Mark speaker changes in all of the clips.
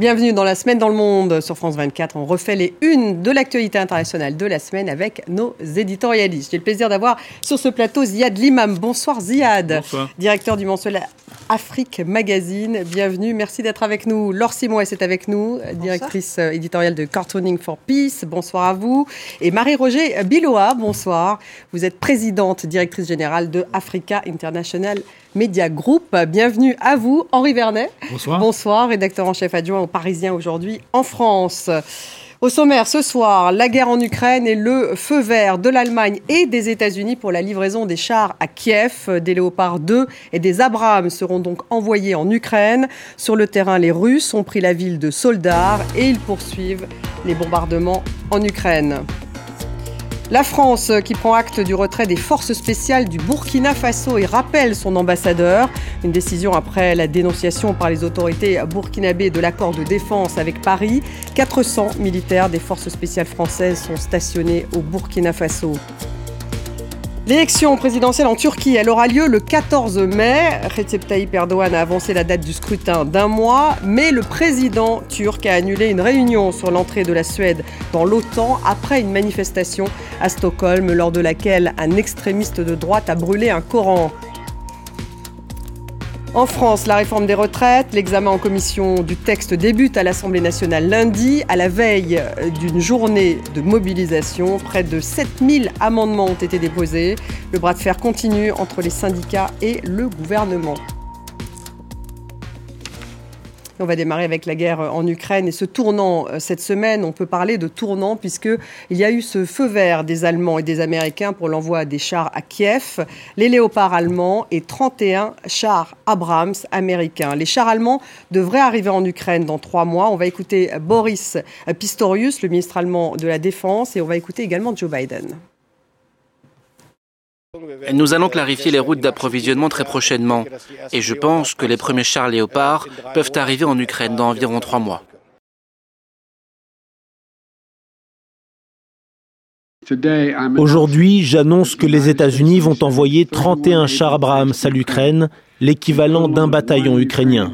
Speaker 1: Bienvenue dans la semaine dans le monde sur France 24. On refait les unes de l'actualité internationale de la semaine avec nos éditorialistes. J'ai le plaisir d'avoir sur ce plateau Ziad Limam. Bonsoir Ziad,
Speaker 2: Bonsoir.
Speaker 1: directeur du mensuel Afrique Magazine. Bienvenue, merci d'être avec nous. Laure Simoes est avec nous, directrice euh, éditoriale de Cartooning for Peace. Bonsoir à vous. Et Marie-Roger Biloa, bonsoir. Vous êtes présidente, directrice générale de Africa International Media Group. Bienvenue à vous, Henri Vernet.
Speaker 2: Bonsoir.
Speaker 1: Bonsoir, rédacteur en chef adjoint au Parisien aujourd'hui en France. Au sommaire, ce soir, la guerre en Ukraine et le feu vert de l'Allemagne et des États-Unis pour la livraison des chars à Kiev. Des Léopard 2 et des Abrams seront donc envoyés en Ukraine. Sur le terrain, les Russes ont pris la ville de Soldar et ils poursuivent les bombardements en Ukraine. La France qui prend acte du retrait des forces spéciales du Burkina Faso et rappelle son ambassadeur. Une décision après la dénonciation par les autorités burkinabées de l'accord de défense avec Paris. 400 militaires des forces spéciales françaises sont stationnés au Burkina Faso. L'élection présidentielle en Turquie, elle aura lieu le 14 mai. Recep Tayyip Erdogan a avancé la date du scrutin d'un mois, mais le président turc a annulé une réunion sur l'entrée de la Suède dans l'OTAN après une manifestation à Stockholm lors de laquelle un extrémiste de droite a brûlé un Coran. En France, la réforme des retraites, l'examen en commission du texte débute à l'Assemblée nationale lundi, à la veille d'une journée de mobilisation. Près de 7000 amendements ont été déposés. Le bras de fer continue entre les syndicats et le gouvernement. On va démarrer avec la guerre en Ukraine et ce tournant cette semaine, on peut parler de tournant puisque il y a eu ce feu vert des Allemands et des Américains pour l'envoi des chars à Kiev, les léopards allemands et 31 chars Abrams américains. Les chars allemands devraient arriver en Ukraine dans trois mois. On va écouter Boris Pistorius, le ministre allemand de la Défense, et on va écouter également Joe Biden.
Speaker 3: Nous allons clarifier les routes d'approvisionnement très prochainement et je pense que les premiers chars léopards peuvent arriver en Ukraine dans environ trois mois.
Speaker 4: Aujourd'hui, j'annonce que les États-Unis vont envoyer 31 chars Abrams à l'Ukraine, l'équivalent d'un bataillon ukrainien.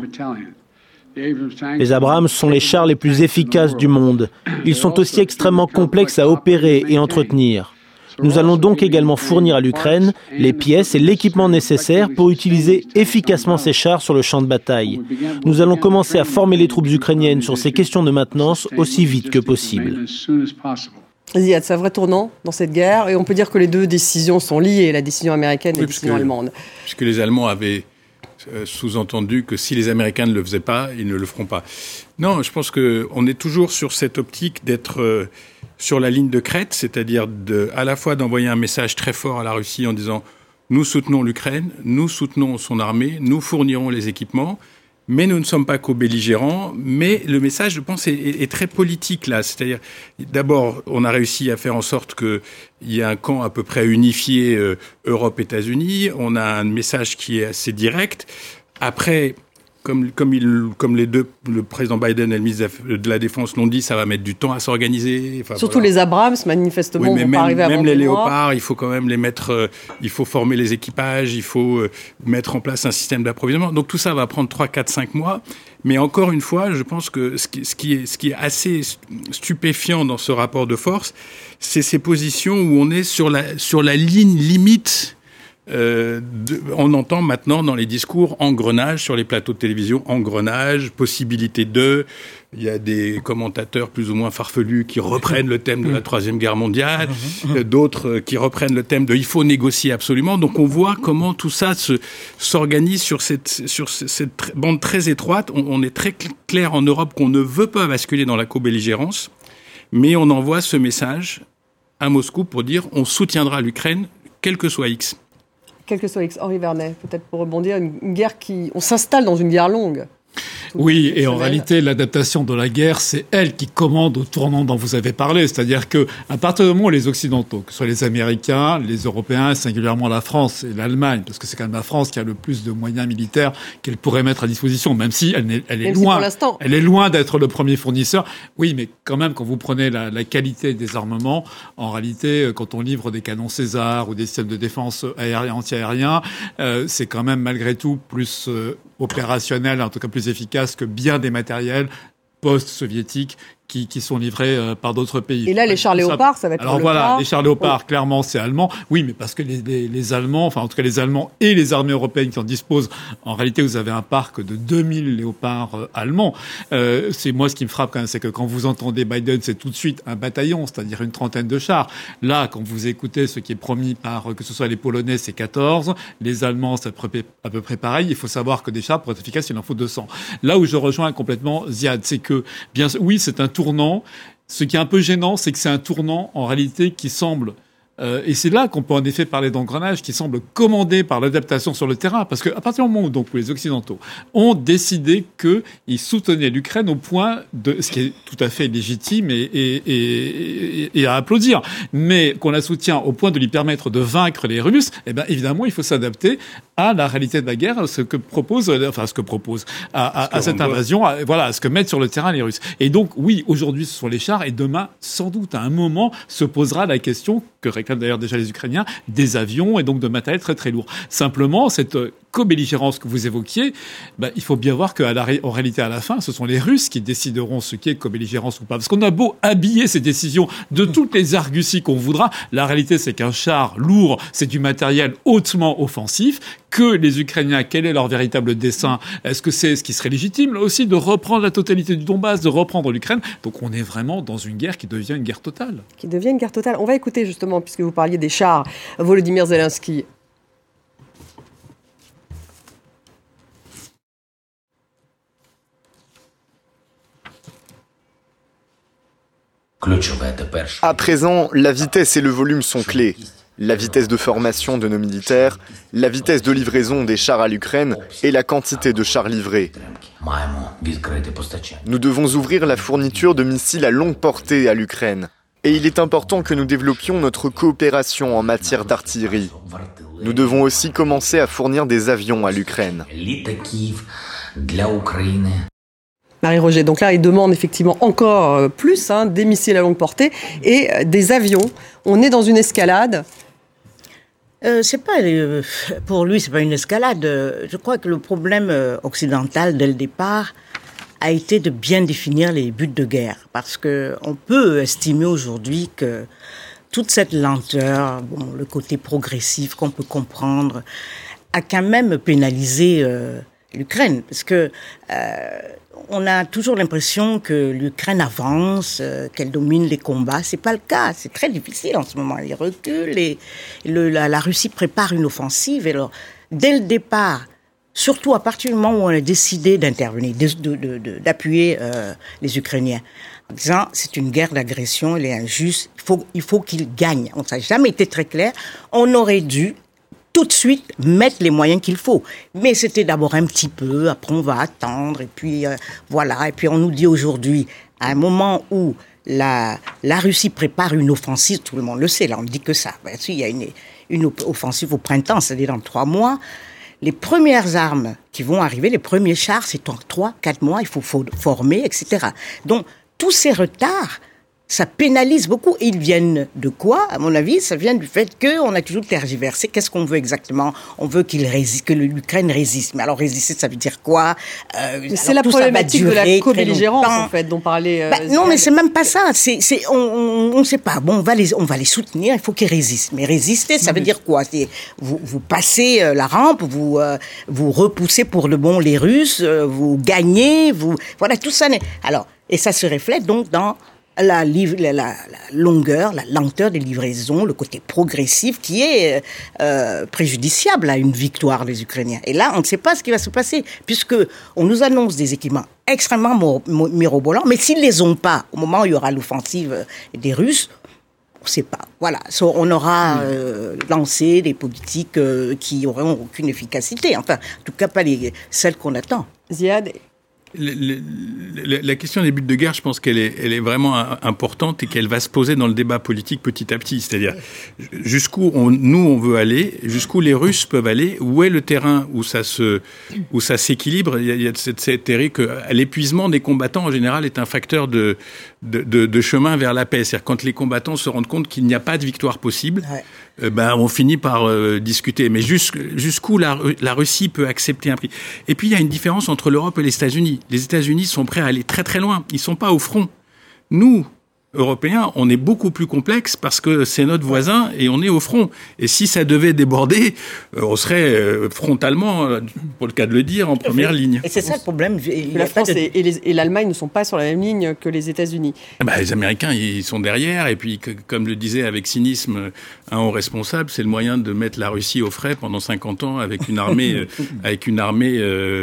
Speaker 4: Les Abrams sont les chars les plus efficaces du monde. Ils sont aussi extrêmement complexes à opérer et entretenir. Nous allons donc également fournir à l'Ukraine les pièces et l'équipement nécessaires pour utiliser efficacement ces chars sur le champ de bataille. Nous allons commencer à former les troupes ukrainiennes sur ces questions de maintenance aussi vite que possible.
Speaker 1: Il y a un vrai tournant dans cette guerre et on peut dire que les deux décisions sont liées, la décision américaine et oui, la décision
Speaker 2: puisque,
Speaker 1: allemande.
Speaker 2: Puisque les Allemands avaient sous-entendu que si les Américains ne le faisaient pas, ils ne le feront pas. Non, je pense qu'on est toujours sur cette optique d'être euh, sur la ligne de crête, c'est-à-dire à la fois d'envoyer un message très fort à la Russie en disant nous soutenons l'Ukraine, nous soutenons son armée, nous fournirons les équipements, mais nous ne sommes pas co-belligérants. Mais le message, je pense, est, est très politique là. C'est-à-dire, d'abord, on a réussi à faire en sorte qu'il y ait un camp à peu près unifié euh, Europe-États-Unis. On a un message qui est assez direct. Après, comme, comme, il, comme les deux, le président Biden et le ministre de la Défense l'ont dit, ça va mettre du temps à s'organiser.
Speaker 1: Enfin, Surtout voilà. les Abrams, manifestement,
Speaker 2: oui, mais
Speaker 1: vont
Speaker 2: même,
Speaker 1: pas arriver
Speaker 2: même
Speaker 1: avant
Speaker 2: les léopards, il faut quand même les mettre. Euh, il faut former les équipages, il faut euh, mettre en place un système d'approvisionnement. Donc tout ça va prendre 3, 4, 5 mois. Mais encore une fois, je pense que ce qui, ce qui, est, ce qui est assez stupéfiant dans ce rapport de force, c'est ces positions où on est sur la, sur la ligne limite euh, de, on entend maintenant dans les discours engrenage sur les plateaux de télévision, engrenage, possibilité de. Il y a des commentateurs plus ou moins farfelus qui reprennent le thème de la Troisième Guerre mondiale, d'autres qui reprennent le thème de il faut négocier absolument. Donc on voit comment tout ça s'organise sur cette, sur cette bande très étroite. On, on est très clair en Europe qu'on ne veut pas basculer dans la co-belligérance, mais on envoie ce message à Moscou pour dire on soutiendra l'Ukraine, quel que soit X
Speaker 1: quel que soit Henri Vernet, peut-être pour rebondir, une guerre qui. On s'installe dans une guerre longue.
Speaker 5: Oui, et en réalité, l'adaptation de la guerre, c'est elle qui commande au tournant dont vous avez parlé. C'est-à-dire que, à partir du moment où les Occidentaux, que ce soit les Américains, les Européens, singulièrement la France et l'Allemagne, parce que c'est quand même la France qui a le plus de moyens militaires qu'elle pourrait mettre à disposition, même si elle, est, elle est
Speaker 1: même
Speaker 5: loin,
Speaker 1: si
Speaker 5: elle est loin d'être le premier fournisseur. Oui, mais quand même, quand vous prenez la, la, qualité des armements, en réalité, quand on livre des canons César ou des systèmes de défense aérien, anti-aérien, euh, c'est quand même malgré tout plus euh, opérationnel, en tout cas plus efficace que bien des matériels post-soviétiques qui, qui, sont livrés euh, par d'autres pays.
Speaker 1: Et là, les chars léopards, ça va être
Speaker 5: Alors voilà, les chars léopards, clairement, c'est allemand. Oui, mais parce que les, les, les, Allemands, enfin en tout cas les Allemands et les armées européennes qui en disposent, en réalité, vous avez un parc de 2000 léopards euh, allemands. Euh, c'est moi ce qui me frappe quand même, c'est que quand vous entendez Biden, c'est tout de suite un bataillon, c'est-à-dire une trentaine de chars. Là, quand vous écoutez ce qui est promis par, que ce soit les Polonais, c'est 14, les Allemands, c'est à peu près pareil. Il faut savoir que des chars, pour être efficaces, il en faut 200. Là où je rejoins complètement Ziad, c'est que, bien, oui, c'est un tournant. Ce qui est un peu gênant, c'est que c'est un tournant en réalité qui semble euh, et c'est là qu'on peut en effet parler d'engrenage qui semble commandé par l'adaptation sur le terrain, parce qu'à partir du moment où donc les Occidentaux ont décidé qu'ils soutenaient l'Ukraine au point de, ce qui est tout à fait légitime et, et, et, et à applaudir, mais qu'on la soutient au point de lui permettre de vaincre les Russes, eh bien évidemment il faut s'adapter à la réalité de la guerre, ce que propose, enfin ce que propose, à, à, à cette invasion, à, voilà, ce que mettent sur le terrain les Russes. Et donc oui, aujourd'hui ce sont les chars, et demain, sans doute à un moment, se posera la question réclament d'ailleurs déjà les Ukrainiens, des avions et donc de matériel très très lourd. Simplement, cette co-belligérance que vous évoquiez, ben, il faut bien voir qu'en réalité, à la fin, ce sont les Russes qui décideront ce qui est co-belligérance ou pas. Parce qu'on a beau habiller ces décisions de toutes les arguties qu'on voudra, la réalité, c'est qu'un char lourd, c'est du matériel hautement offensif, que les Ukrainiens, quel est leur véritable dessein? Est-ce que c'est ce qui serait légitime, aussi, de reprendre la totalité du Donbass, de reprendre l'Ukraine Donc on est vraiment dans une guerre qui devient une guerre totale.
Speaker 1: Qui devient une guerre totale. On va écouter justement, puisque vous parliez des chars, Volodymyr Zelensky
Speaker 6: À présent, la vitesse et le volume sont clés. La vitesse de formation de nos militaires, la vitesse de livraison des chars à l'Ukraine et la quantité de chars livrés. Nous devons ouvrir la fourniture de missiles à longue portée à l'Ukraine. Et il est important que nous développions notre coopération en matière d'artillerie. Nous devons aussi commencer à fournir des avions à l'Ukraine.
Speaker 1: Donc là, il demande effectivement encore plus, hein, des missiles à longue portée et des avions. On est dans une escalade.
Speaker 7: Euh, c'est pas euh, pour lui, c'est pas une escalade. Je crois que le problème occidental dès le départ a été de bien définir les buts de guerre, parce que on peut estimer aujourd'hui que toute cette lenteur, bon, le côté progressif qu'on peut comprendre, a quand même pénalisé euh, l'Ukraine, parce que euh, on a toujours l'impression que l'Ukraine avance, euh, qu'elle domine les combats. C'est pas le cas. C'est très difficile en ce moment. Elle recule et la, Russie prépare une offensive. Et alors, dès le départ, surtout à partir du moment où on a décidé d'intervenir, d'appuyer euh, les Ukrainiens, en disant c'est une guerre d'agression, elle est injuste, il faut, il faut qu'ils gagnent. On n'a jamais été très clair. On aurait dû tout de suite mettre les moyens qu'il faut. Mais c'était d'abord un petit peu, après on va attendre, et puis euh, voilà. Et puis on nous dit aujourd'hui, à un moment où la, la Russie prépare une offensive, tout le monde le sait, là on ne dit que ça. Ben, il y a une, une offensive au printemps, c'est-à-dire dans trois mois. Les premières armes qui vont arriver, les premiers chars, c'est en trois, quatre mois, il faut former, etc. Donc tous ces retards ça pénalise beaucoup. Ils viennent de quoi À mon avis, ça vient du fait qu'on a toujours tergiversé. Qu'est-ce qu'on veut exactement? On veut qu'il résiste, que l'Ukraine résiste. Mais alors résister, ça veut dire quoi?
Speaker 1: Euh, C'est la problématique de la co-belligérance en fait dont parlait. Euh,
Speaker 7: bah, non, mais c'est même pas ça. C'est, c'est, on ne sait pas. Bon, on va les, on va les soutenir. Il faut qu'ils résistent. Mais résister, ça veut dire quoi? C'est vous, vous passez euh, la rampe, vous, euh, vous repoussez pour le bon les Russes, euh, vous gagnez, vous, voilà tout ça. Alors, et ça se reflète donc dans la, la, la, longueur, la lenteur des livraisons, le côté progressif qui est euh, préjudiciable à une victoire des Ukrainiens. Et là, on ne sait pas ce qui va se passer, puisque on nous annonce des équipements extrêmement mirobolants, mais s'ils les ont pas au moment où il y aura l'offensive des Russes, on ne sait pas. Voilà, on aura euh, lancé des politiques euh, qui n'auront aucune efficacité. Enfin, en tout cas, pas les, celles qu'on attend.
Speaker 1: Ziad,
Speaker 2: la question des buts de guerre, je pense qu'elle est, vraiment importante et qu'elle va se poser dans le débat politique petit à petit. C'est-à-dire jusqu'où nous on veut aller, jusqu'où les Russes peuvent aller, où est le terrain où ça se, où ça s'équilibre. Il y a, cette théorie que l'épuisement des combattants en général est un facteur de, de, chemin vers la paix. C'est-à-dire quand les combattants se rendent compte qu'il n'y a pas de victoire possible, euh, ben on finit par euh, discuter. Mais jusqu'où la, la Russie peut accepter un prix? Et puis il y a une différence entre l'Europe et les États-Unis. Les États-Unis sont prêts à aller très très loin. Ils sont pas au front. Nous, européen, on est beaucoup plus complexe parce que c'est notre voisin et on est au front. Et si ça devait déborder, euh, on serait euh, frontalement, euh, pour le cas de le dire, en première ligne.
Speaker 7: Et c'est ça le problème.
Speaker 1: la France et, l'Allemagne ne sont pas sur la même ligne que les États-Unis.
Speaker 2: Eh ben, les Américains, ils sont derrière. Et puis, comme le disait avec cynisme un haut responsable, c'est le moyen de mettre la Russie au frais pendant 50 ans avec une armée, avec une armée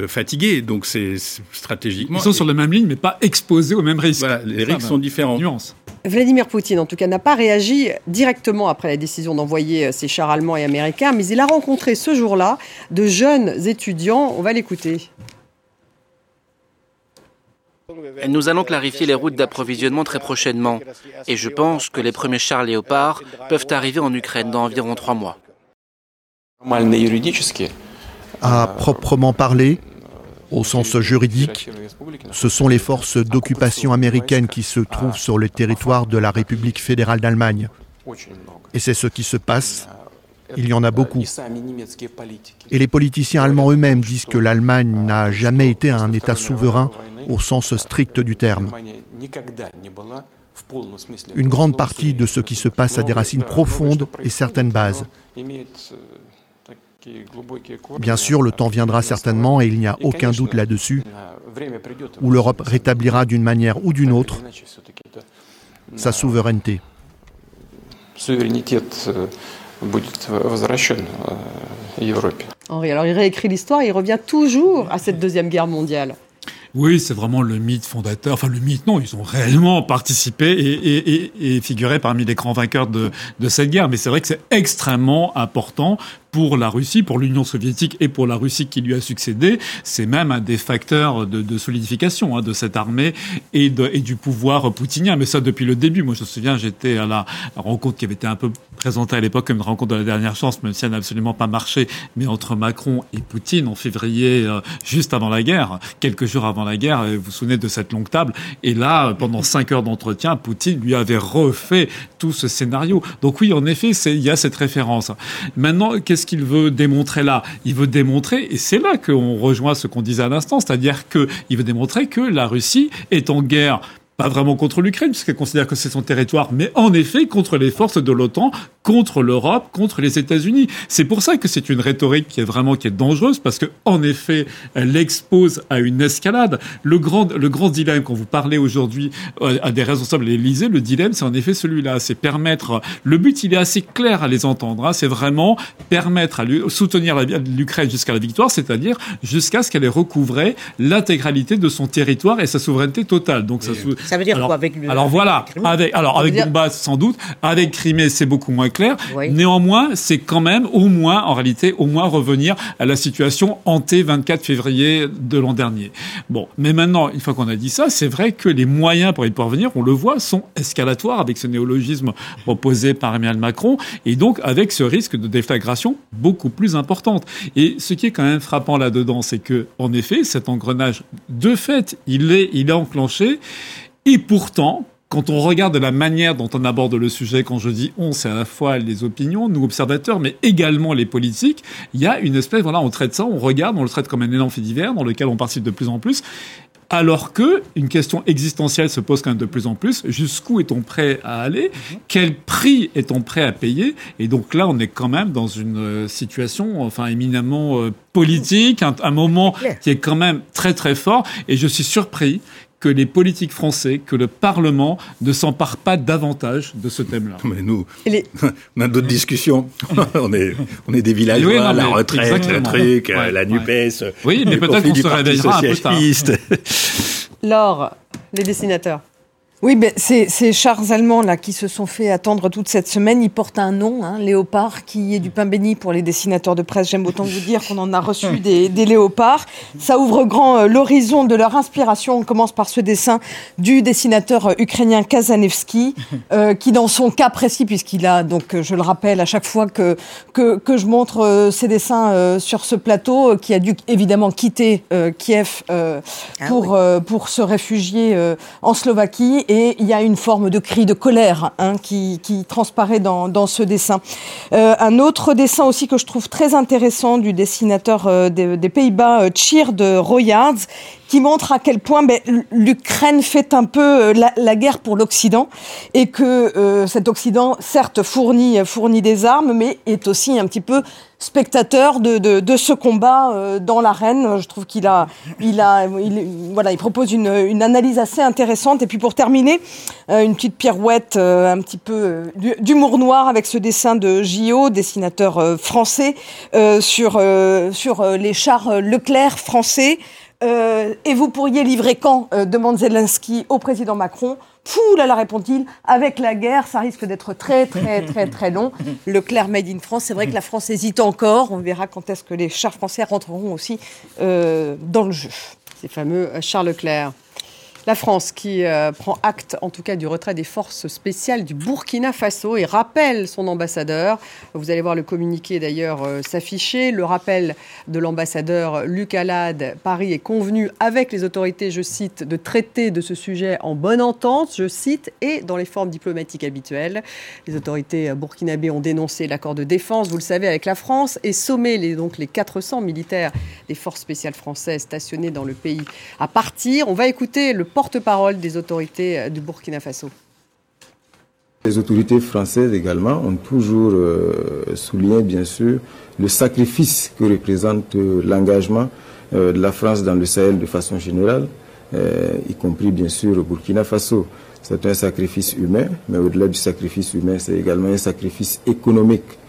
Speaker 2: fatiguée. Donc, c'est stratégiquement.
Speaker 5: Ils sont sur la même ligne, mais pas exposés aux mêmes risques.
Speaker 2: les risques sont différents.
Speaker 5: Nuance.
Speaker 1: Vladimir Poutine, en tout cas, n'a pas réagi directement après la décision d'envoyer euh, ses chars allemands et américains, mais il a rencontré ce jour-là de jeunes étudiants. On va l'écouter.
Speaker 3: Nous allons clarifier les routes d'approvisionnement très prochainement. Et je pense que les premiers chars léopards peuvent arriver en Ukraine dans environ trois mois.
Speaker 8: À proprement parler, au sens juridique, ce sont les forces d'occupation américaines qui se trouvent sur le territoire de la République fédérale d'Allemagne. Et c'est ce qui se passe. Il y en a beaucoup. Et les politiciens allemands eux-mêmes disent que l'Allemagne n'a jamais été un État souverain au sens strict du terme. Une grande partie de ce qui se passe a des racines profondes et certaines bases. Bien sûr, le temps viendra certainement, et il n'y a aucun doute là-dessus, où l'Europe rétablira d'une manière ou d'une autre sa souveraineté.
Speaker 1: Henri, alors il réécrit l'histoire, il revient toujours à cette Deuxième Guerre mondiale.
Speaker 5: Oui, c'est vraiment le mythe fondateur. Enfin, le mythe, non, ils ont réellement participé et, figuré parmi les grands vainqueurs de, de cette guerre. Mais c'est vrai que c'est extrêmement important pour la Russie, pour l'Union soviétique et pour la Russie qui lui a succédé. C'est même un des facteurs de, solidification hein, de cette armée et, du pouvoir poutinien. Mais ça depuis le début. Moi, je me souviens, j'étais à la rencontre qui avait été un peu présentée à l'époque comme une rencontre de la dernière chance, même si elle n'a absolument pas marché, mais entre Macron et Poutine en février, euh, juste avant la guerre, quelques jours avant la guerre. Vous vous souvenez de cette longue table Et là, pendant cinq heures d'entretien, Poutine lui avait refait tout ce scénario. Donc oui, en effet, il y a cette référence. Maintenant, qu'est-ce ce qu'il veut démontrer là. Il veut démontrer, et c'est là qu'on rejoint ce qu'on disait à l'instant, c'est-à-dire qu'il veut démontrer que la Russie est en guerre pas vraiment contre l'Ukraine, puisqu'elle considère que c'est son territoire, mais en effet contre les forces de l'OTAN, contre l'Europe, contre les États-Unis. C'est pour ça que c'est une rhétorique qui est vraiment qui est dangereuse, parce que en effet, elle expose à une escalade. Le grand, le grand dilemme quand vous parlez aujourd'hui euh, à des responsables de l'Élysée, le dilemme, c'est en effet celui-là, c'est permettre. Le but, il est assez clair à les entendre. Hein, c'est vraiment permettre à lui, soutenir l'Ukraine jusqu'à la victoire, c'est-à-dire jusqu'à ce qu'elle ait recouvré l'intégralité de son territoire et sa souveraineté totale. Donc ça,
Speaker 7: ça veut dire
Speaker 5: alors,
Speaker 7: quoi avec
Speaker 5: le, Alors voilà, avec alors avec Donbass sans doute, avec Crimée c'est beaucoup moins clair. Néanmoins, c'est quand même au moins en réalité au moins revenir à la situation hantée 24 février de l'an dernier. Bon, mais maintenant une fois qu'on a dit ça, c'est vrai que les moyens pour y parvenir, on le voit, sont escalatoires avec ce néologisme proposé par Emmanuel Macron et donc avec ce risque de déflagration beaucoup plus importante. Et ce qui est quand même frappant là-dedans, c'est que en effet, cet engrenage de fait, il est il est enclenché et pourtant, quand on regarde la manière dont on aborde le sujet, quand je dis on, c'est à la fois les opinions, nous observateurs, mais également les politiques, il y a une espèce, voilà, on traite ça, on regarde, on le traite comme un énorme fait divers dans lequel on participe de plus en plus. Alors que une question existentielle se pose quand même de plus en plus. Jusqu'où est-on prêt à aller? Quel prix est-on prêt à payer? Et donc là, on est quand même dans une euh, situation, enfin éminemment euh, politique, un, un moment qui est quand même très très fort. Et je suis surpris que les politiques français, que le Parlement ne s'empare pas davantage de ce thème-là.
Speaker 2: Mais nous, on a d'autres discussions. on, est, on est des villageois, la retraite, le truc, la NUPES.
Speaker 5: Oui, mais peut-être qu'on se réveillera un peu tard.
Speaker 1: Laure, les dessinateurs.
Speaker 9: Oui, ben c'est ces chars allemands là qui se sont fait attendre toute cette semaine. Ils portent un nom, hein, léopard, qui est du pain béni pour les dessinateurs de presse. J'aime autant vous dire qu'on en a reçu des, des léopards. Ça ouvre grand euh, l'horizon de leur inspiration. On commence par ce dessin du dessinateur euh, ukrainien Kazanevski, euh, qui dans son cas précis, puisqu'il a donc, je le rappelle à chaque fois que que, que je montre ses dessins sur ce plateau, qui a dû évidemment quitter Kiev ah pour pour se réfugier en Slovaquie et il y a une forme de cri de colère hein, qui, transparaît dans, ce dessin. Euh, un autre dessin aussi que je trouve très intéressant du dessinateur euh, des, Pays-Bas, Cheer de Royards, qui montre à quel point ben, l'Ukraine fait un peu la, guerre pour l'Occident et que cet Occident, certes, fournit des armes, mais est aussi un petit peu spectateur de, de, ce combat euh, dans l'arène. Je trouve qu'il a, il a, voilà, il propose une, analyse assez intéressante. Et puis pour terminer, euh, une petite pirouette, euh, un petit peu d'humour noir avec ce dessin de Gio, dessinateur français, sur sur les chars Leclerc français. et vous pourriez livrer quand demande Zelensky au président Macron. Pouh là là, répond-il, avec la guerre, ça risque d'être très, très, très, très long. Le Clair Made in France, c'est vrai que la France hésite encore. On verra quand est-ce que les chars français rentreront aussi euh, dans le jeu.
Speaker 1: Ces fameux Charles Leclerc. La France qui euh, prend acte en tout cas du retrait des forces spéciales du Burkina Faso et rappelle son ambassadeur. Vous allez voir le communiqué d'ailleurs euh, s'afficher. Le rappel de l'ambassadeur Luc Alade, Paris est convenu avec les autorités, je cite, de traiter de ce sujet en bonne entente, je cite, et dans les formes diplomatiques habituelles. Les autorités burkinabées ont dénoncé l'accord de défense, vous le savez, avec la France et sommé les, donc les 400 militaires des forces spéciales françaises stationnés dans le pays à partir. On va écouter le porte-parole des autorités euh, du Burkina Faso.
Speaker 10: Les autorités françaises également ont toujours euh, souligné, bien sûr, le sacrifice que représente euh, l'engagement de la France dans le Sahel de façon générale, y compris bien sûr au Burkina Faso. C'est un sacrifice humain, mais au-delà du sacrifice humain, c'est également un sacrifice économique.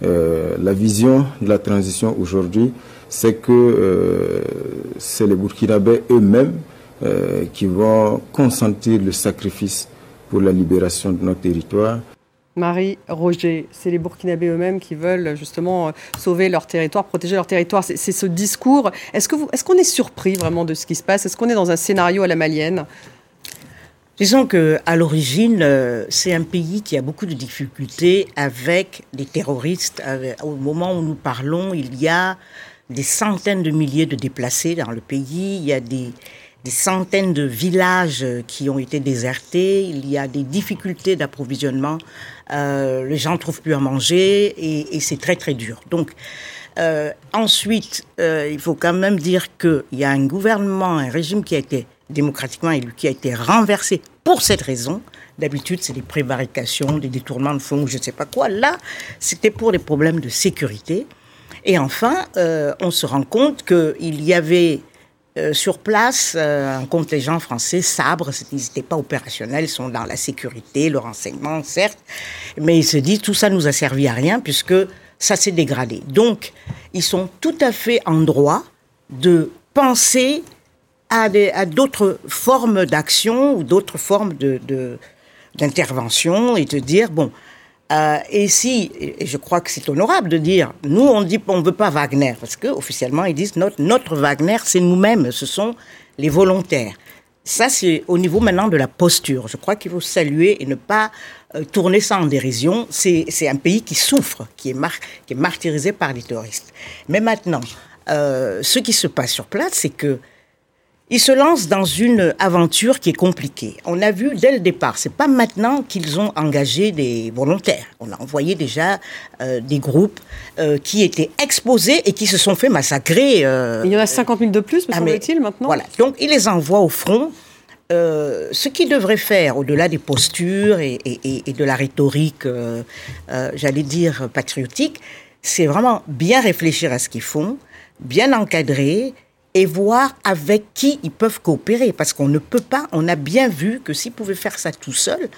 Speaker 10: la vision de la transition aujourd'hui, c'est que c'est les Burkinabés eux-mêmes euh, qui vont consentir le sacrifice pour la libération de notre territoire.
Speaker 1: Marie Roger, c'est les Burkinabés eux-mêmes qui veulent justement euh, sauver leur territoire, protéger leur territoire. C'est ce discours. Est-ce qu'on est, qu'on est surpris vraiment de ce qui se passe? Est-ce qu'on est dans un scénario à la malienne?
Speaker 7: Disons que à l'origine, euh, c'est un pays qui a beaucoup de difficultés avec les terroristes. Au moment où nous parlons, il y a des centaines de milliers de déplacés dans le pays. Il y a des, des centaines de villages qui ont été désertés, il y a des difficultés d'approvisionnement, euh, les gens ne trouvent plus à manger et, et c'est très très dur. Donc euh, ensuite, euh, il faut quand même dire qu'il y a un gouvernement, un régime qui a été démocratiquement élu, qui a été renversé pour cette raison. D'habitude, c'est des prévarications, des détournements de fonds, je ne sais pas quoi. Là, c'était pour des problèmes de sécurité. Et enfin, euh, on se rend compte qu'il y avait euh, sur place, euh, un contingent français sabre, ils n'étaient pas opérationnels, ils sont dans la sécurité, le renseignement, certes, mais ils se disent tout ça nous a servi à rien puisque ça s'est dégradé. Donc, ils sont tout à fait en droit de penser à, d'autres formes d'action ou d'autres formes d'intervention et de dire bon, euh, et si, et je crois que c'est honorable de dire, nous on dit on veut pas Wagner parce que officiellement ils disent notre, Wagner c'est nous-mêmes, ce sont les volontaires. Ça c'est au niveau maintenant de la posture. Je crois qu'il faut saluer et ne pas euh, tourner ça en dérision. C'est un pays qui souffre, qui est, mar qui est martyrisé par les terroristes. Mais maintenant, euh, ce qui se passe sur place, c'est que ils se lancent dans une aventure qui est compliquée. On a vu dès le départ, c'est pas maintenant qu'ils ont engagé des volontaires. On a envoyé déjà euh, des groupes euh, qui étaient exposés et qui se sont fait massacrer.
Speaker 1: Euh, Il y en a 50 000 de plus, me ah, semble-t-il, maintenant.
Speaker 7: Voilà. Donc, ils les envoient au front. ce qu'ils devraient faire, au-delà des postures et, et de la rhétorique, j'allais dire patriotique, c'est vraiment bien réfléchir à ce qu'ils font, bien encadrer et voir avec qui ils peuvent coopérer. Parce qu'on ne peut pas, on a bien vu que s'ils pouvaient faire ça tout seuls,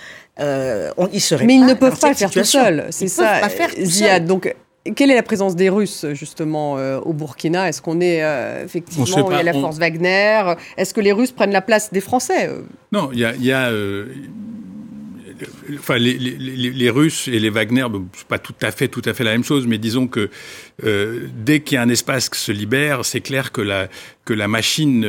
Speaker 7: euh, on, ils seraient
Speaker 1: Mais ils ne peuvent pas le faire tout seuls. C'est ça, pas faire tout Donc, quelle est la présence des Russes justement euh, au Burkina? Est-ce qu'on est, euh, effectivement il y a la force Wagner? Est-ce que les Russes prennent la place des Français
Speaker 2: Non, il y a, y a enfin, les, les, les, Russes et les Wagner, bon, c'est pas tout à fait, tout à fait la même chose, mais disons que euh, dès qu'il y a un espace qui se libère, c'est clair que la, que la machine,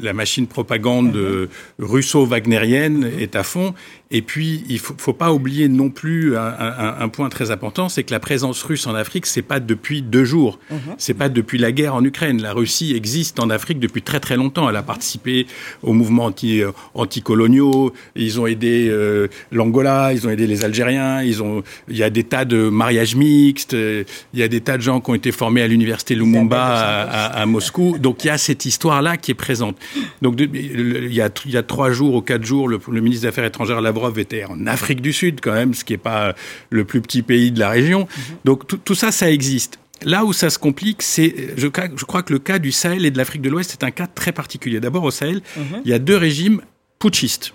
Speaker 2: la machine propagande mhm. russo-wagnérienne est à fond. Et puis, il faut, faut pas oublier non plus un, point très important, c'est que la présence russe en Afrique, c'est pas depuis deux jours, mhm. c'est pas depuis la guerre en Ukraine. La Russie existe en Afrique depuis très très longtemps. Elle a participé au mouvement anti euh, anticoloniaux. Ils ont aidé euh, l'Angola, ils ont aidé les Algériens. Ils ont, il y a des tas de mariages mixtes. Il y a des tas de gens qui ont été formés à l'université Lumumba à, à, Moscou. Donc il y a cette histoire là qui est présente. Donc il y a il y a trois jours ou quatre jours, le, le ministre des Affaires étrangères Lavrov était en Afrique du Sud quand même, ce qui n'est pas le plus petit pays de la région. Mhm. Donc tout, ça, ça existe. Là où ça se complique, c'est, je, je, crois que le cas du Sahel et de l'Afrique de l'Ouest est un cas très particulier. D'abord au Sahel, mhm. il y a deux régimes putschistes.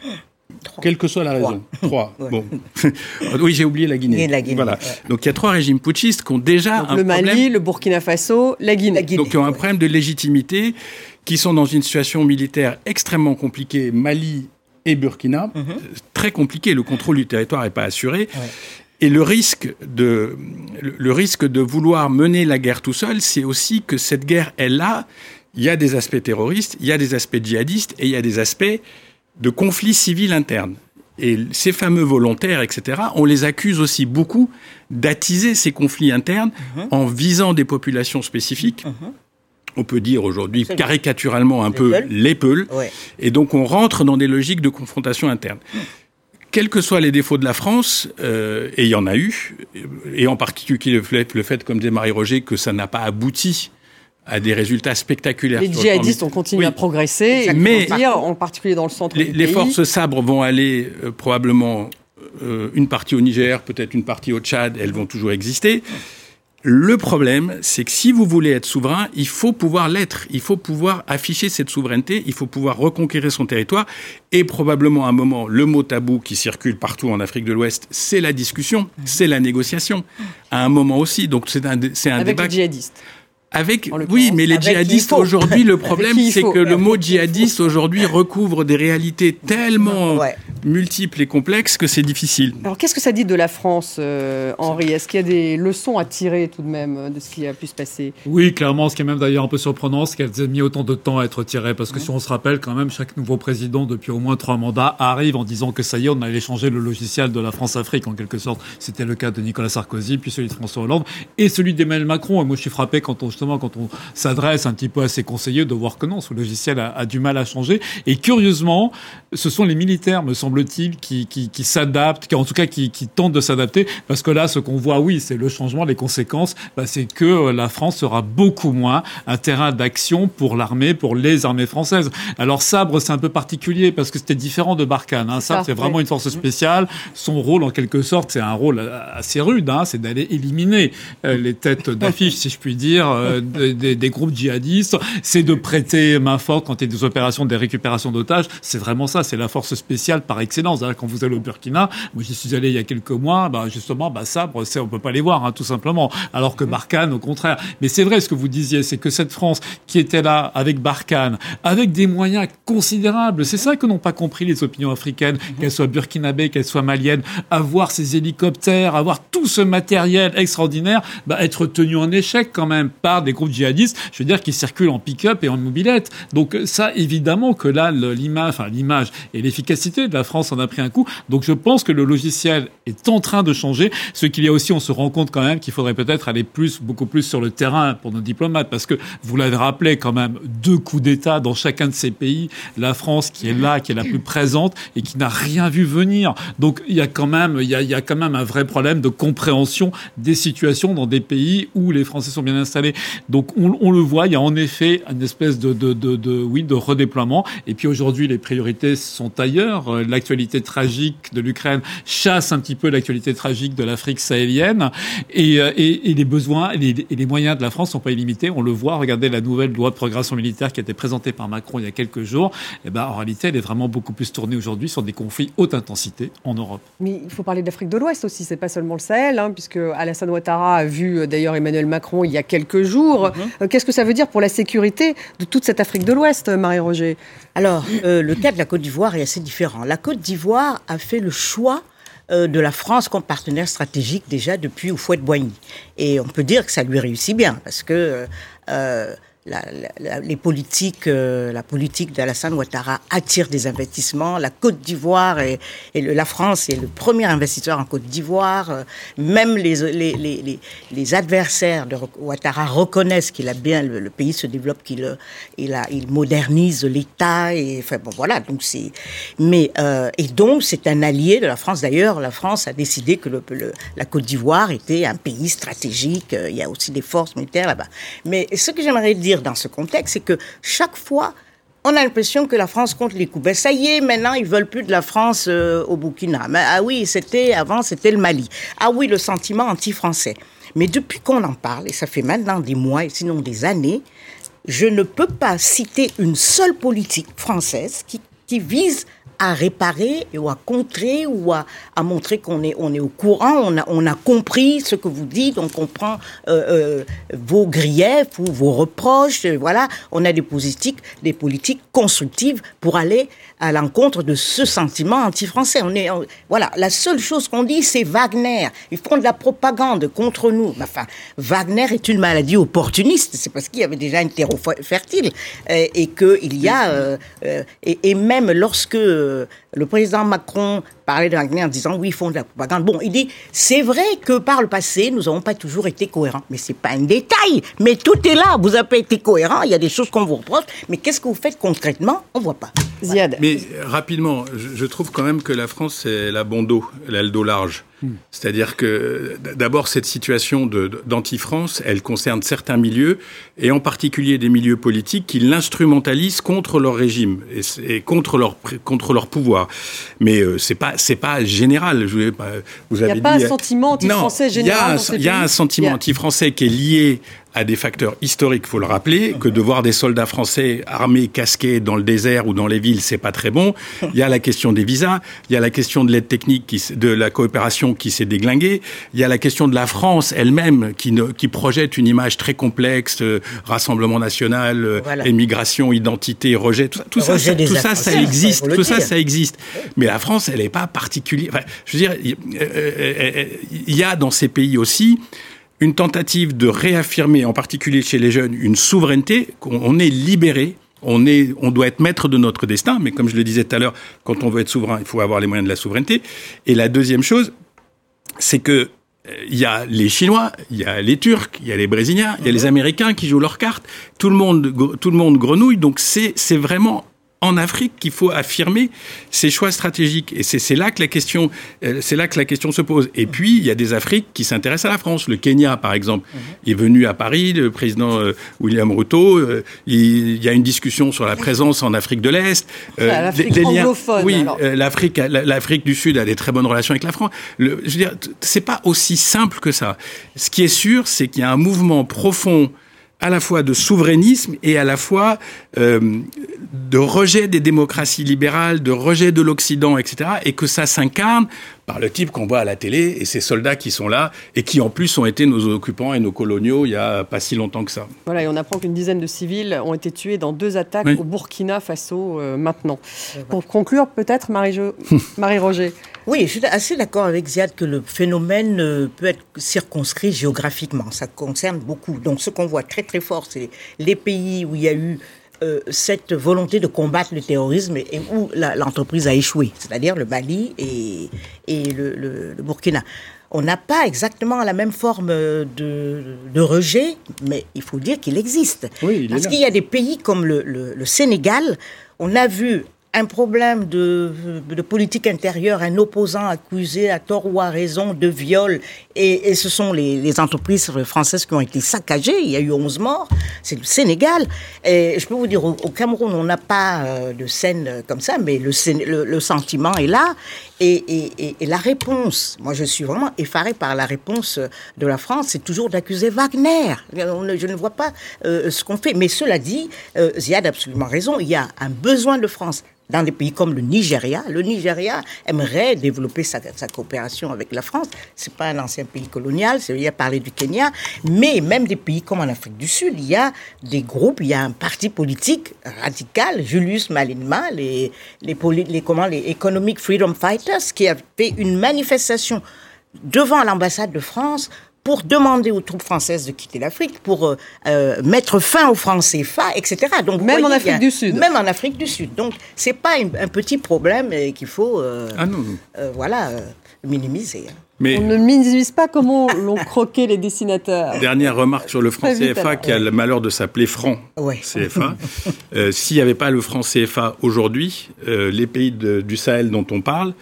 Speaker 2: Quelle que soit la raison. Trois. Bon. oui, j'ai oublié la Guinée.
Speaker 7: La Guinée
Speaker 2: voilà. Donc il y a trois régimes putschistes qui ont déjà un
Speaker 1: le
Speaker 2: Mali,
Speaker 1: le Burkina Faso, la Guinée.
Speaker 2: Donc qui ont un problème de légitimité, qui sont dans une situation militaire extrêmement compliquée. Mali et Burkina, mhm. très compliqué. Le contrôle du territoire n'est pas assuré. Et le risque de le risque de vouloir mener la guerre tout seul, c'est aussi que cette guerre est là. Il y a des aspects terroristes, il y a des aspects djihadistes et il y a des aspects de conflits civils internes. Et ces fameux volontaires, etc., on les accuse aussi beaucoup d'attiser ces conflits internes mhm. en visant des populations spécifiques. Mhm on peut dire aujourd'hui caricaturalement un peu les peuls, et donc on rentre dans des logiques de confrontation interne. Quels que soient les défauts de la France, euh, et il y en a eu, et en particulier le fait, le fait comme disait Marie-Roger, que ça n'a pas abouti à des résultats spectaculaires.
Speaker 1: Les djihadistes ont continué à progresser, mais en particulier dans le centre
Speaker 2: les,
Speaker 1: du
Speaker 2: les forces sabres vont aller euh, probablement euh, une partie au Niger, peut-être une partie au Tchad, elles vont toujours exister. Le problème, c'est que si vous voulez être souverain, il faut pouvoir l'être. Il faut pouvoir afficher cette souveraineté. Il faut pouvoir reconquérir son territoire. Et probablement à un moment, le mot tabou qui circule partout en Afrique de l'Ouest, c'est la discussion, c'est la négociation. À un moment aussi. Donc c'est un, un
Speaker 1: Avec
Speaker 2: débat.
Speaker 1: Les djihadistes.
Speaker 2: Avec, oui, mais les djihadistes aujourd'hui, le problème, c'est que le mot djihadiste aujourd'hui recouvre des réalités tellement multiples et complexes que c'est difficile.
Speaker 1: Alors, qu'est-ce que ça dit de la France, euh, Henri? Est-ce qu'il y a des leçons à tirer tout de même de ce qui a pu se passer?
Speaker 5: Oui, clairement. Ce qui est même d'ailleurs un peu surprenant, c'est qu'elles aient mis autant de temps à être tirées. Parce que si on se rappelle, quand même, chaque nouveau président, depuis au moins trois mandats, arrive en disant que ça y est, on allait changer le logiciel de la France-Afrique, en quelque sorte. C'était le cas de Nicolas Sarkozy, puis celui de François Hollande, et celui d'Emmanuel Macron. Et moi, je suis frappé quand on quand on s'adresse un petit peu à ses conseillers de voir que non, ce logiciel a, du mal à changer. Et curieusement, ce sont les militaires, me semble-t-il, qui, qui, qui s'adaptent, qui en tout cas qui, qui tentent de s'adapter, parce que là, ce qu'on voit, oui, c'est le changement, les conséquences, bah, c'est que euh, la France sera beaucoup moins un terrain d'action pour l'armée, pour les armées françaises. Alors Sabre, c'est un peu particulier parce que c'était différent de Barkhane. Hein. Sabre, c'est vraiment une force spéciale. Son rôle, en quelque sorte, c'est un rôle assez rude, hein, c'est d'aller éliminer euh, les têtes d'affiche, si je puis dire, euh, des, des, groupes djihadistes, c'est de prêter main forte quand il y a des opérations de récupération d'otages. C'est vraiment ça, c'est la force spéciale par excellence. Quand vous allez au Burkina, moi j'y suis allé il y a quelques mois, bah, justement, bah, ça, on peut pas les voir, hein, tout simplement. Alors que Barkhane, au contraire. Mais c'est vrai ce que vous disiez, c'est que cette France qui était là avec Barkhane, avec des moyens considérables, c'est ça que n'ont pas compris les opinions africaines, mhm. qu'elles soient burkinabées, qu'elles soient maliennes, avoir ces hélicoptères, avoir tout ce matériel extraordinaire, bah, être tenu en échec quand même par des groupes djihadistes, je veux dire, qui circulent en pick-up et en mobilette. Donc ça, évidemment que là, l'image, et l'efficacité de la France en a pris un coup. Donc je pense que le logiciel est en train de changer. Ce qu'il y a aussi, on se rend compte quand même qu'il faudrait peut-être aller plus, beaucoup plus sur le terrain pour nos diplomates, parce que vous l'avez rappelé quand même, deux coups d'État dans chacun de ces pays. La France qui est là, qui est la plus présente et qui n'a rien vu venir. Donc il y a quand même, il y a quand même un vrai problème de compréhension des situations dans des pays où les Français sont bien installés. Donc on, le voit, il y a en effet une espèce de, de, de, de oui, de redéploiement. Et puis aujourd'hui, les priorités sont ailleurs. Euh, l'actualité tragique de l'Ukraine chasse un petit peu l'actualité tragique de l'Afrique sahélienne. Et, euh, les besoins et les, moyens de la France sont pas illimités. On le voit. Regardez la nouvelle loi de progression militaire qui a été présentée par Macron il y a quelques jours. Eh ben, en réalité, elle est vraiment beaucoup plus tournée aujourd'hui sur des conflits haute intensité en Europe.
Speaker 1: Mais il faut parler d'Afrique de l'Ouest aussi. C'est pas seulement le Sahel, hein, puisque Alassane Ouattara a vu euh, d'ailleurs Emmanuel Macron il y a quelques jours. Mhm. Euh, qu'est-ce que ça veut dire pour la sécurité de toute cette Afrique de l'Ouest, euh, Marie-Roger?
Speaker 7: Alors, euh, le cas de la Côte d'Ivoire est assez différent. La Côte d'Ivoire a fait le choix de la France comme partenaire stratégique déjà depuis Houphouët-Boigny. Et on peut dire que ça lui réussit bien, parce que les politiques, euh, la politique d'Alassane Ouattara attire des investissements. La Côte d'Ivoire et, la France est le premier investisseur en Côte d'Ivoire. Euh, même les, adversaires de Ouattara reconnaissent qu'il a bien le, pays se développe, qu'il euh, modernise l'État et enfin bon voilà donc c'est mais et donc c'est un allié de la France. D'ailleurs, la France a décidé que la Côte d'Ivoire était un pays stratégique. Il y a aussi des forces militaires là-bas. Mais ce que j'aimerais dire dans ce contexte, c'est que chaque fois, on a l'impression que la France compte les coups. Ben, ça y est, maintenant, ils veulent plus de la France euh, au Burkina. Mais, ah oui, c'était avant, c'était le Mali. Ah oui, le sentiment anti-français. Mais depuis qu'on en parle, et ça fait maintenant des mois, et sinon des années, je ne peux pas citer une seule politique française qui, qui vise à réparer ou à contrer ou à, montrer qu'on est, on est au courant, on a, on a compris ce que vous dites, on comprend euh, euh, vos griefs ou vos reproches. Voilà, on a des politiques, des politiques constructives pour aller à l'encontre de ce sentiment anti-français. On est, voilà, la seule chose qu'on dit, c'est Wagner. Ils font de la propagande contre nous. Enfin, Wagner est une maladie opportuniste. C'est parce qu'il y avait déjà un terreau fertile euh, et qu'il y a, euh, euh, et, même lorsque le président Macron parlait de Wagner en disant oui, ils font de la propagande. Bon, il dit c'est vrai que par le passé, nous n'avons pas toujours été cohérents. Mais c'est pas un détail. Mais tout est là. Vous n'avez pas été cohérent. Il y a des choses qu'on vous reproche. Mais qu'est-ce que vous faites concrètement? On voit pas.
Speaker 2: Mais rapidement, je, trouve quand même que la France, c'est la bon dos, elle a le dos large. C'est-à-dire que d'abord cette situation d'anti-France, elle concerne certains milieux et en particulier des milieux politiques qui l'instrumentalisent contre leur régime et, contre leur contre leur pouvoir. Mais euh, c'est pas c'est pas général. Je
Speaker 1: vous avez il n'y a pas un sentiment anti-français général.
Speaker 2: Il y a un, sentiment anti-français qui est lié à des facteurs historiques, faut le rappeler, que de voir des soldats français armés, casqués dans le désert ou dans les villes, c'est pas très bon. Il y a la question des visas, il y a la question de l'aide technique, qui, de la coopération qui s'est déglinguée, il y a la question de la France elle-même qui, qui projette une image très complexe, euh, rassemblement national, euh, émigration, identité, rejet, tout ça, ça, tout ça, ça, existe, tout ça, ça existe. Mais la France, elle n'est pas particulière. Enfin, je veux dire, euh, il y a dans ces pays aussi une tentative de réaffirmer, en particulier chez les jeunes, une souveraineté, qu'on est libéré, on, est, on doit être maître de notre destin, mais comme je le disais tout à l'heure, quand on veut être souverain, il faut avoir les moyens de la souveraineté. Et la deuxième chose, c'est que il y a les Chinois, il y a les Turcs, il y a les Brésiliens, il y a les Américains qui jouent leurs cartes. Tout le monde, tout le monde grenouille. Donc c'est, c'est vraiment en Afrique qu'il faut affirmer ses choix stratégiques. Et c'est là que la question, euh, c'est là que la question se pose. Et puis il y a des Afriques qui s'intéressent à la France. Le Kenya, par exemple, mhm. est venu à Paris. Le président euh, William Ruto. Euh, il, y a une discussion sur la présence en Afrique de l'Est.
Speaker 1: L'Afrique anglophone.
Speaker 2: Oui, l'Afrique, l'Afrique du Sud a des très bonnes relations avec la France. Le, je veux dire, c'est pas aussi simple que ça. Ce qui est sûr, c'est qu'il y a un mouvement profond à la fois de souverainisme et à la fois euh, de rejet des démocraties libérales, de rejet de l'Occident, etc., et que ça s'incarne par le type qu'on voit à la télé et ces soldats qui sont là et qui en plus ont été nos occupants et nos coloniaux il y a pas si longtemps que ça.
Speaker 1: Voilà, et on apprend qu'une dizaine de civils ont été tués dans deux attaques au Burkina Faso euh, maintenant. Pour conclure, peut-être, Marie-Roger
Speaker 7: Oui, je suis assez d'accord avec Ziad que le phénomène euh, peut être circonscrit géographiquement. Ça concerne beaucoup. Donc ce qu'on voit très très fort, c'est les pays où il y a eu euh, cette volonté de combattre le terrorisme et, où l'entreprise a échoué, c'est-à-dire le Mali et, et le, Burkina. On n'a pas exactement la même forme de, de rejet, mais il faut dire qu'il existe. Parce qu'il y a des pays comme le, le Sénégal, on a vu un problème de, politique intérieure, un opposant accusé à tort ou à raison de viol, et, ce sont les, entreprises françaises qui ont été saccagées, il y a eu 11 morts, c'est le Sénégal. Et je peux vous dire, au, Cameroun, on n'a pas euh, de scène comme ça, mais le, sentiment est là, et, la réponse, moi je suis vraiment effaré par la réponse de la France, c'est toujours d'accuser Wagner. Je ne vois pas euh, ce qu'on fait. Mais cela dit, euh, Ziad a absolument raison, il y a un besoin de France dans des pays comme le Nigeria. Le Nigeria aimerait développer sa, coopération avec la France. C'est pas un ancien pays colonial, c'est il a parlé du Kenya, mais même des pays comme en Afrique du Sud, il y a des groupes, il y a un parti politique radical, Julius Malema, les les, les comment les Economic Freedom Fighters, qui a fait une manifestation devant l'ambassade de France pour demander aux troupes françaises de quitter l'Afrique, pour euh, euh, mettre fin au franc CFA, etc.
Speaker 1: Donc même en Afrique du Sud.
Speaker 7: Même en Afrique du Sud. Donc c'est pas un, petit problème qu'il faut, ah non. voilà, minimiser. Hein.
Speaker 1: Mais on ne minimise pas comment l'ont croqué les dessinateurs.
Speaker 2: Dernière remarque sur le franc CFA qui a le malheur de s'appeler franc CFA. S'il n'y avait pas le franc CFA aujourd'hui, les pays du Sahel dont on parle euh,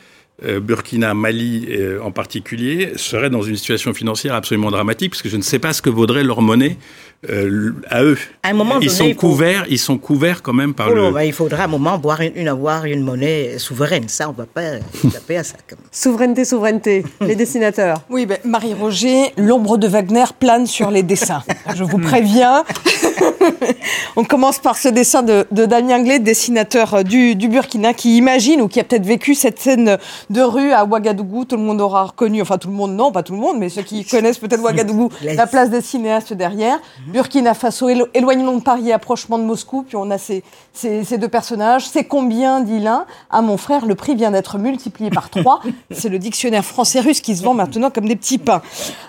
Speaker 2: Burkina, Mali euh, en particulier, seraient dans une situation financière absolument dramatique, parce que je ne sais pas ce que vaudrait leur monnaie euh, à eux.
Speaker 7: un moment
Speaker 2: ils sont couverts, ils sont couverts quand même par oh, le.
Speaker 7: Bah, il faudra un moment avoir une, avoir une monnaie souveraine. Ça, on ne va pas taper à ça.
Speaker 1: Souveraineté, souveraineté. les dessinateurs.
Speaker 9: Oui, ben, Marie-Roger, l'ombre de Wagner plane sur les dessins. Je vous préviens. on commence par ce dessin de, Damien Glé, dessinateur du, du, Burkina, qui imagine ou qui a peut-être vécu cette scène de rue à Ouagadougou. Tout le monde aura reconnu, enfin tout le monde, non, pas tout le monde, mais ceux qui connaissent peut-être Ouagadougou, la place des cinéastes derrière. Burkina Faso, éloignement de Paris, approchement de Moscou, puis on a ces, deux personnages. C'est combien, dit l'un? À mon frère, le prix vient d'être multiplié par trois. C'est le dictionnaire français-russe qui se vend maintenant comme des petits pains.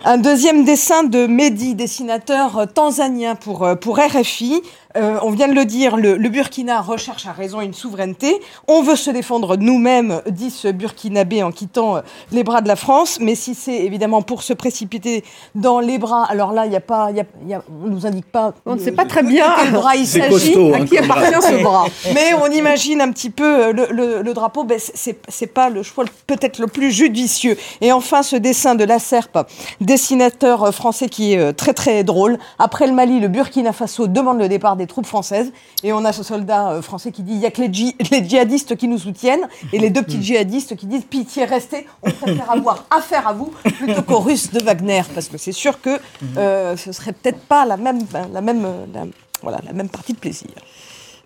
Speaker 9: Un deuxième dessin de Mehdi, dessinateur tanzanien pour, euh, pour RFI. Euh, on vient de le dire, le, Burkina recherche à raison une souveraineté. On veut se défendre nous-mêmes, dit ce Burkinabé en quittant euh, les bras de la France. Mais si c'est évidemment pour se précipiter dans les bras, alors là, il y a pas, y y a, on nous indique pas.
Speaker 1: On ne sait pas très bien
Speaker 9: quel bras il s'agit,
Speaker 1: à qui hein, appartient ce bras.
Speaker 9: Mais on imagine un petit peu euh, le, le, drapeau. Ben, c'est pas le choix peut-être le plus judicieux. Et enfin, ce dessin de la Serpe, dessinateur français qui est très très drôle. Après le Mali, le Burkina Faso demande le départ des troupes françaises. Et on a ce soldat euh, français qui dit il y a que les, djihadistes qui nous soutiennent et les deux petits mm. djihadistes qui disent pitié, restez, on préfère avoir affaire à vous plutôt qu'aux Russes de Wagner. Parce que c'est sûr que mm. euh, ce serait peut-être pas la même, la même, voilà, la même partie de plaisir.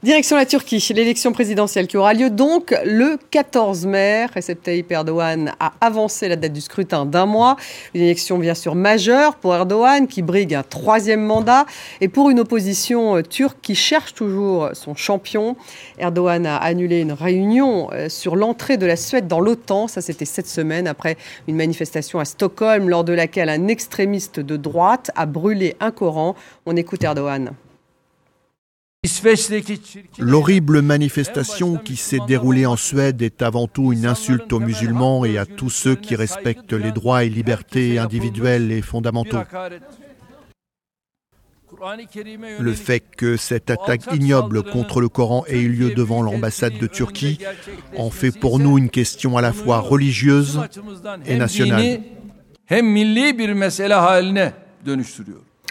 Speaker 1: Direction la Turquie, l'élection présidentielle qui aura lieu donc le 14 mai. Recep Tayyip Erdogan a avancé la date du scrutin d'un mois. Une élection bien sûr majeure pour Erdogan qui brigue un troisième mandat et pour une opposition euh, turque qui cherche toujours son champion. Erdogan a annulé une réunion euh, sur l'entrée de la Suède dans l'OTAN. Ça c'était cette semaine après une manifestation à Stockholm lors de laquelle un extrémiste de droite a brûlé un Coran. On écoute Erdogan.
Speaker 8: L'horrible manifestation qui s'est déroulée en Suède est avant tout une insulte aux musulmans et à tous ceux qui respectent les droits et libertés individuelles et fondamentaux. Le fait que cette attaque ignoble contre le Coran ait eu lieu devant l'ambassade de Turquie en fait pour nous une question à la fois religieuse et nationale.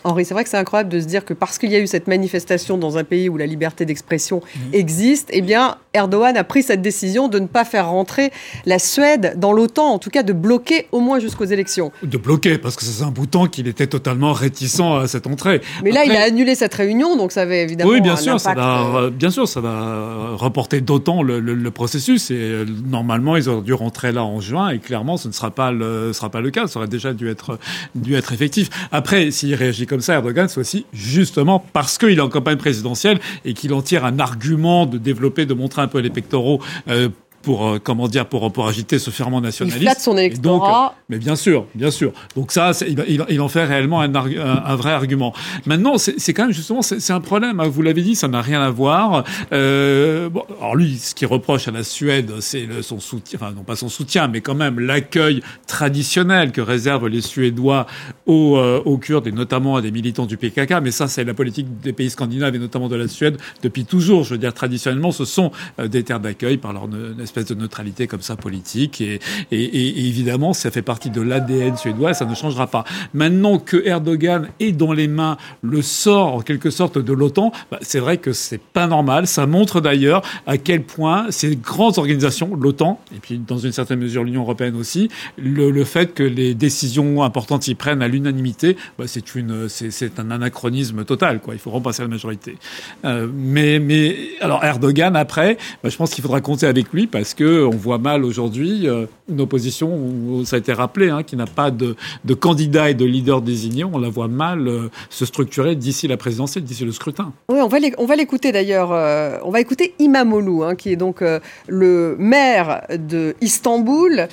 Speaker 1: Henri, c'est vrai que c'est incroyable de se dire que parce qu'il y a eu cette manifestation dans un pays où la liberté d'expression mhm. existe, eh bien, Erdogan a pris cette décision de ne pas faire rentrer la Suède dans l'OTAN, en tout cas de bloquer au moins jusqu'aux élections.
Speaker 5: De bloquer, parce que c'est un bouton qu'il était totalement réticent à cette entrée.
Speaker 1: Mais là, il a annulé cette réunion, donc ça avait évidemment
Speaker 5: oui, bien sûr,
Speaker 1: ça
Speaker 5: va, euh, bien sûr, ça va reporter d'autant le, processus. Et euh, normalement, ils auraient dû rentrer là en juin, et clairement, ce ne sera pas le, sera pas le cas. Ça aurait déjà dû être, dû être effectif. Après, s'il réagit comme comme ça, Erdogan, c'est justement parce qu'il est en campagne présidentielle et qu'il en tire un argument de développer, de montrer un peu les pectoraux euh, pour euh, comment dire pour pour agiter ce ferment nationaliste. Il
Speaker 1: flatte son électorat.
Speaker 5: mais bien sûr, bien sûr. Donc ça, il, il, il, en fait réellement un, un, vrai argument. Maintenant, c'est quand même justement c'est un problème. Hein. Vous l'avez dit, ça n'a rien à voir. Euh, bon, alors lui, ce qu'il reproche à la Suède, c'est son soutien, enfin non pas son soutien, mais quand même l'accueil traditionnel que réservent les Suédois aux, euh, aux Kurdes et notamment à des militants du PKK. Mais ça, c'est la politique des pays scandinaves et notamment de la Suède depuis toujours. Je veux dire, traditionnellement, ce sont euh, des terres d'accueil par leur espèce de neutralité comme ça politique. Et, et, et évidemment, ça fait partie de l'ADN suédois, ça ne changera pas. Maintenant que Erdogan est dans les mains le sort, en quelque sorte, de l'OTAN, bah, c'est vrai que c'est pas normal. Ça montre d'ailleurs à quel point ces grandes organisations, l'OTAN, et puis dans une certaine mesure l'Union européenne aussi, le, fait que les décisions importantes y prennent à l'unanimité, bah, c'est un anachronisme total. Quoi. Il faut repasser à la majorité. Euh, mais, mais alors Erdogan après, bah, je pense qu'il faudra compter avec lui parce parce qu'on voit mal aujourd'hui euh, une opposition, ça a été rappelé, hein, qui n'a pas de, candidat et de leader désigné. On la voit mal euh, se structurer d'ici la présidentielle, d'ici le scrutin?
Speaker 1: Oui, on va l'écouter d'ailleurs. Euh, on va écouter Imamoglu, hein, qui est donc le maire de Istanbul.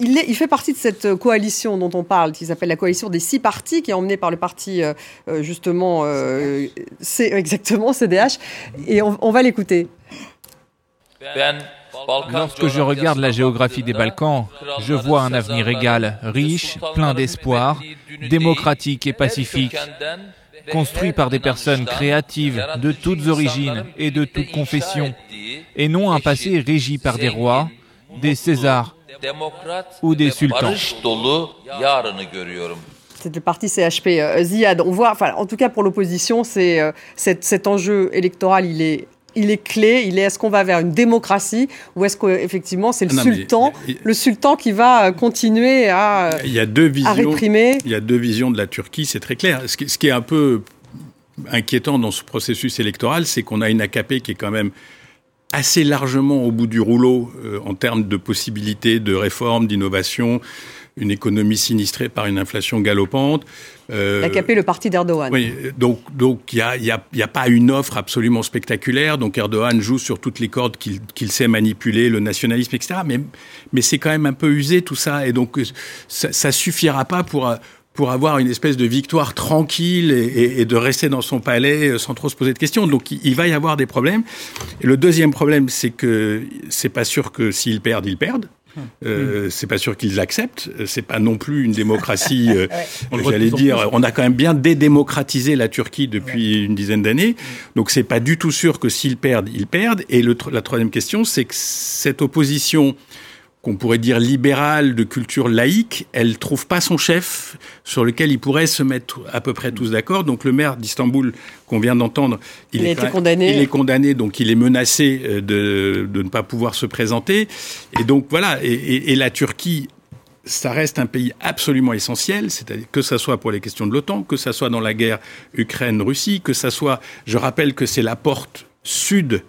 Speaker 1: il, fait partie de cette coalition dont on parle, qui s'appelle la coalition des six partis, qui est emmenée par le parti, justement, c'est exactement, CDH. Et on, on va l'écouter.
Speaker 11: Lorsque je regarde la géographie des Balkans, je vois un avenir égal, riche, plein d'espoir, démocratique et pacifique, construit par des personnes créatives de toutes origines et de toutes confessions, et non un passé régi par des rois, des Césars ou des sultans.
Speaker 1: C'est le parti CHP. Euh, Ziad, on voit, enfin, en tout cas pour l'opposition, c'est euh, cet enjeu électoral, il est il est clé. Il est est-ce qu'on va vers une démocratie ou est-ce qu'effectivement c'est le sultan, le sultan qui va euh, continuer à,
Speaker 2: il y a deux visions,
Speaker 1: réprimer
Speaker 2: Il y a deux visions de la Turquie, c'est très clair. Ce qui, ce qui est un peu inquiétant dans ce processus électoral, c'est qu'on a une AKP qui est quand même assez largement au bout du rouleau euh, en termes de possibilités de réforme, d'innovation, une économie sinistrée par une inflation galopante.
Speaker 1: Euh, L'AKP, le parti d'Erdogan.
Speaker 2: Oui, donc donc il y a, y, a, y a pas une offre absolument spectaculaire. Donc Erdogan joue sur toutes les cordes qu'il sait manipuler, le nationalisme, etc. Mais mais c'est quand même un peu usé tout ça, et donc ça, ça suffira pas pour pour avoir une espèce de victoire tranquille et, et, de rester dans son palais euh, sans trop se poser de questions. Donc il, va y avoir des problèmes. Et le deuxième problème, c'est que c'est pas sûr que s'ils perdent, ils perdent. Euh, c'est pas sûr qu'ils acceptent. C'est pas non plus une démocratie. Euh, J'allais dire, on a quand même bien dédémocratisé la Turquie depuis une dizaine d'années. Donc c'est pas du tout sûr que s'ils perdent, ils perdent. Et le, la troisième question, c'est que cette opposition qu'on pourrait dire libérale, de culture laïque, elle trouve pas son chef sur lequel ils pourraient se mettre à peu près tous d'accord. Donc le maire d'Istanbul qu'on vient d'entendre,
Speaker 1: il, est condamné.
Speaker 2: Il est condamné, donc il est menacé euh, de, de ne pas pouvoir se présenter. Et donc voilà. Et, et, et la Turquie ça reste un pays absolument essentiel, c'est-à-dire que ça soit pour les questions de l'OTAN, que ça soit dans la guerre Ukraine-Russie, que ça soit, je rappelle que c'est la porte sud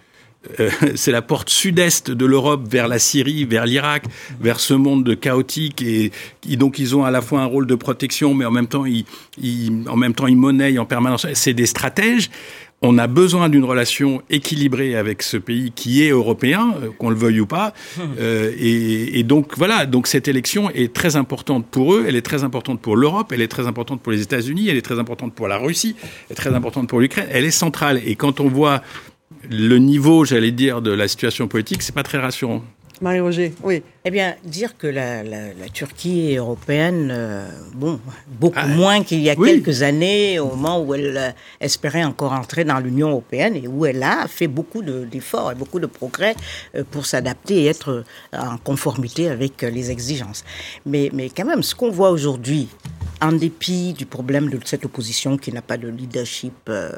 Speaker 2: euh, c'est la porte sud-est de l'Europe vers la Syrie, vers l'Irak, vers ce monde chaotique et, donc ils ont à la fois un rôle de protection, mais en même temps ils, en même temps ils monnaient en permanence. C'est des stratèges. On a besoin d'une relation équilibrée avec ce pays qui est européen, euh, qu'on le veuille ou pas. Euh, et, et, donc voilà, donc cette élection est très importante pour eux, elle est très importante pour l'Europe, elle est très importante pour les États-Unis, elle est très importante pour la Russie, elle est très importante pour l'Ukraine, elle est centrale. Et quand on voit le niveau, j'allais dire, de la situation politique, c'est pas très rassurant.
Speaker 1: Marie-Roger, oui.
Speaker 7: Eh bien, dire que la, Turquie est européenne, euh, bon, beaucoup ah, moins qu'il y a quelques années, au moment où elle euh, espérait encore entrer dans l'Union européenne et où elle a fait beaucoup d'efforts et beaucoup de progrès euh, pour s'adapter et être en conformité avec les exigences. Mais, mais quand même, ce qu'on voit aujourd'hui, en dépit du problème de cette opposition qui n'a pas de leadership euh,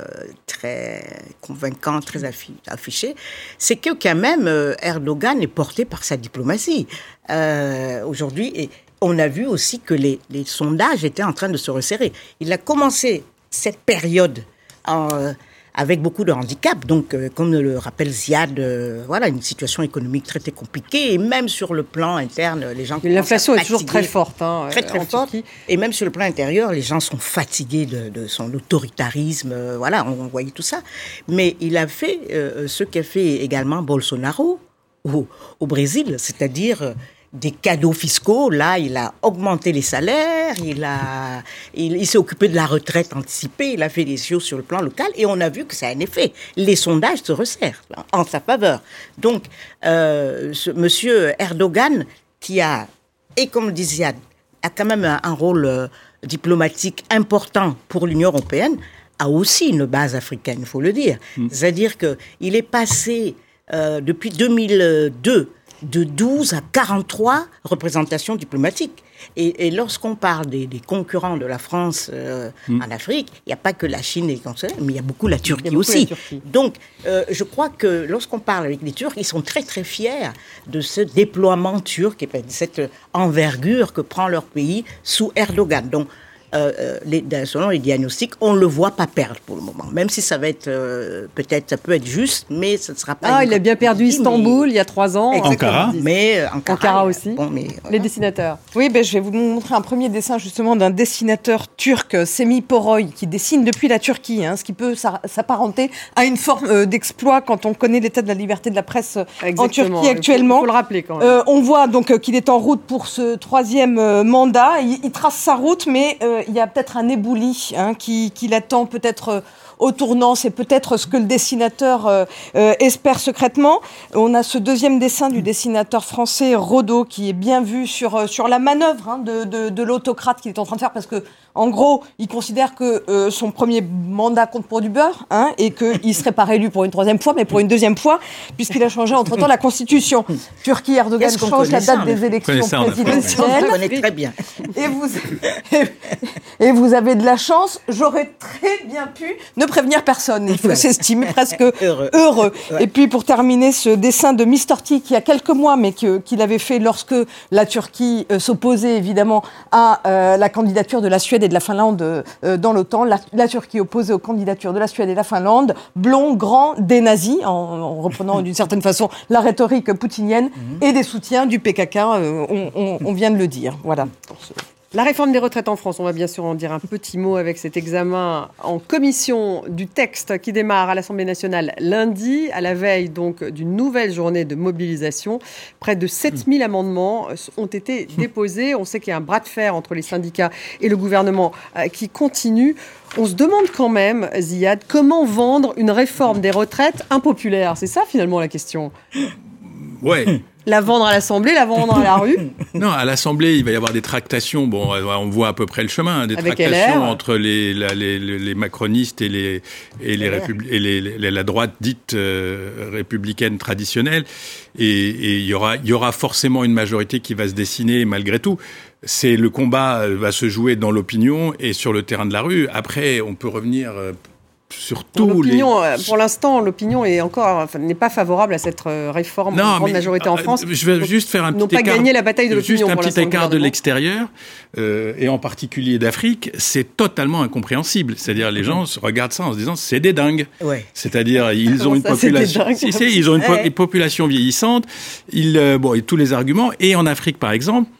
Speaker 7: très convaincant, très affiché, c'est que quand même euh, Erdogan est porté par sa diplomatie. Euh, Aujourd'hui, on a vu aussi que les, les, sondages étaient en train de se resserrer. Il a commencé cette période en avec beaucoup de handicaps. Donc, euh, comme le rappelle Ziad, euh, voilà, une situation économique très, très compliquée. Et même sur le plan interne, les gens...
Speaker 1: L'inflation est toujours très forte. Hein,
Speaker 7: très, très forte. Et même sur le plan intérieur, les gens sont fatigués de, son autoritarisme. Euh, voilà, on, voyait tout ça. Mais il a fait ce qu'a fait également Bolsonaro au, au Brésil, c'est-à-dire des cadeaux fiscaux. Là, il a augmenté les salaires, il a, il, s'est occupé de la retraite anticipée, il a fait des choses sur le plan local et on a vu que ça a un effet. Les sondages se resserrent en sa faveur. Donc, euh, ce monsieur Erdogan, qui a, et comme disait, a quand même un, rôle euh, diplomatique important pour l'Union européenne, a aussi une base africaine, il faut le dire. Mm. C'est-à-dire qu'il est passé euh, depuis 2002 de 12 à 43 représentations diplomatiques. Et, lorsqu'on parle des, concurrents de la France euh, mm. en Afrique, il n'y a pas que la Chine et les mais il y a beaucoup la Turquie aussi. Donc, euh, je crois que lorsqu'on parle avec les Turcs, ils sont très très fiers de ce déploiement turc et de cette envergure que prend leur pays sous Erdogan. Donc, euh, les, selon les diagnostics, on ne le voit pas perdre pour le moment. Même si ça va être, peut-être, ça peut être juste, mais ce ne sera pas.
Speaker 1: Ah, il a bien perdu Istanbul il y a trois ans.
Speaker 5: Ankara.
Speaker 7: Mais
Speaker 1: Ankara, Ankara aussi. Bon, mais, Les dessinateurs.
Speaker 9: Oui, ben, je vais vous montrer un premier dessin justement d'un dessinateur turc, Semi Poroy, qui dessine depuis la Turquie, hein, ce qui peut s'apparenter à une forme d'exploit quand on connaît l'état de la liberté de la presse en Turquie actuellement. Il
Speaker 1: faut, le rappeler quand même.
Speaker 9: on voit donc qu'il est en route pour ce troisième mandat. Il, trace sa route, mais il y a peut-être un ébouli hein, qui, qui l'attend peut-être euh, au tournant. C'est peut-être ce que le dessinateur euh, euh, espère secrètement. On a ce deuxième dessin du dessinateur français Rodot qui est bien vu sur, sur la manœuvre hein, de, de, de l'autocrate qu'il est en train de faire parce que en gros, il considère que euh, son premier mandat compte pour du beurre hein, et qu'il serait pas réélu pour une troisième fois, mais pour une deuxième fois, puisqu'il a changé entre-temps la Constitution. Turquie, Erdogan change la date des élections présidentielles.
Speaker 7: On connaît très bien.
Speaker 9: Et vous, et vous avez de la chance, j'aurais très bien pu ne prévenir personne. Il faut s'estimer presque heureux. Et puis pour terminer, ce dessin de Mr. T, qui a quelques mois, mais qu'il avait fait lorsque la Turquie euh, s'opposait évidemment à euh, la candidature de la Suède et de la Finlande euh, dans l'OTAN. La, Turquie opposée aux candidatures de la Suède et de la Finlande, blond, grand, des nazis, en, reprenant d'une certaine façon la rhétorique poutinienne, mhm. et des soutiens du PKK, on, on, vient de le dire. Voilà.
Speaker 1: La réforme des retraites en France, on va bien sûr en dire un petit mot avec cet examen en commission du texte qui démarre à l'Assemblée nationale lundi, à la veille donc d'une nouvelle journée de mobilisation. Près de 7000 amendements ont été déposés. On sait qu'il y a un bras de fer entre les syndicats et le gouvernement euh, qui continue. On se demande quand même, Ziad, comment vendre une réforme des retraites impopulaire C'est ça finalement la question.
Speaker 2: Ouais.
Speaker 1: La vendre à l'Assemblée, la vendre à la rue
Speaker 2: Non, à l'Assemblée, il va y avoir des tractations. Bon, euh, on voit à peu près le chemin. Hein, des tractations entre les, les, macronistes et, les, et, les, et la droite dite euh, républicaine traditionnelle. Et, il, y aura, y aura forcément une majorité qui va se dessiner malgré tout. C'est le combat euh, va se jouer dans l'opinion et sur le terrain de la rue. Après, on peut revenir surtout
Speaker 1: les... Euh, pour l'instant, l'opinion est encore n'est pas favorable à cette euh, réforme non, grande majorité en euh, France.
Speaker 2: Je vais juste faire un petit
Speaker 1: écart. pas gagné la bataille de l'opinion.
Speaker 2: Juste un petit écart de l'extérieur et en particulier d'Afrique, c'est totalement incompréhensible. C'est-à-dire les gens regardent ça en se disant c'est des dingues.
Speaker 7: Ouais.
Speaker 2: C'est-à-dire ils ont une population, ils ont une, population vieillissante. Ils bon et tous les arguments et en Afrique par exemple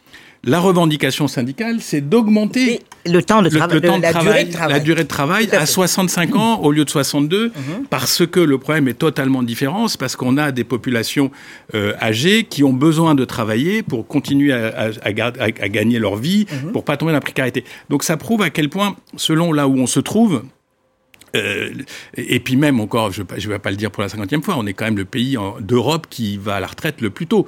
Speaker 2: la revendication syndicale, c'est d'augmenter
Speaker 7: le temps de,
Speaker 2: travail, la, durée de travail à, 65 ans au lieu de 62, mhm. parce que le problème est totalement différent. C'est parce qu'on a des populations euh, âgées qui ont besoin de travailler pour continuer à, à, gagner leur vie, mhm. pour pas tomber dans la précarité. Donc ça prouve à quel point, selon là où on se trouve, euh, et puis même encore, je ne vais pas le dire pour la cinquantième fois, on est quand même le pays d'Europe qui va à la retraite le plus tôt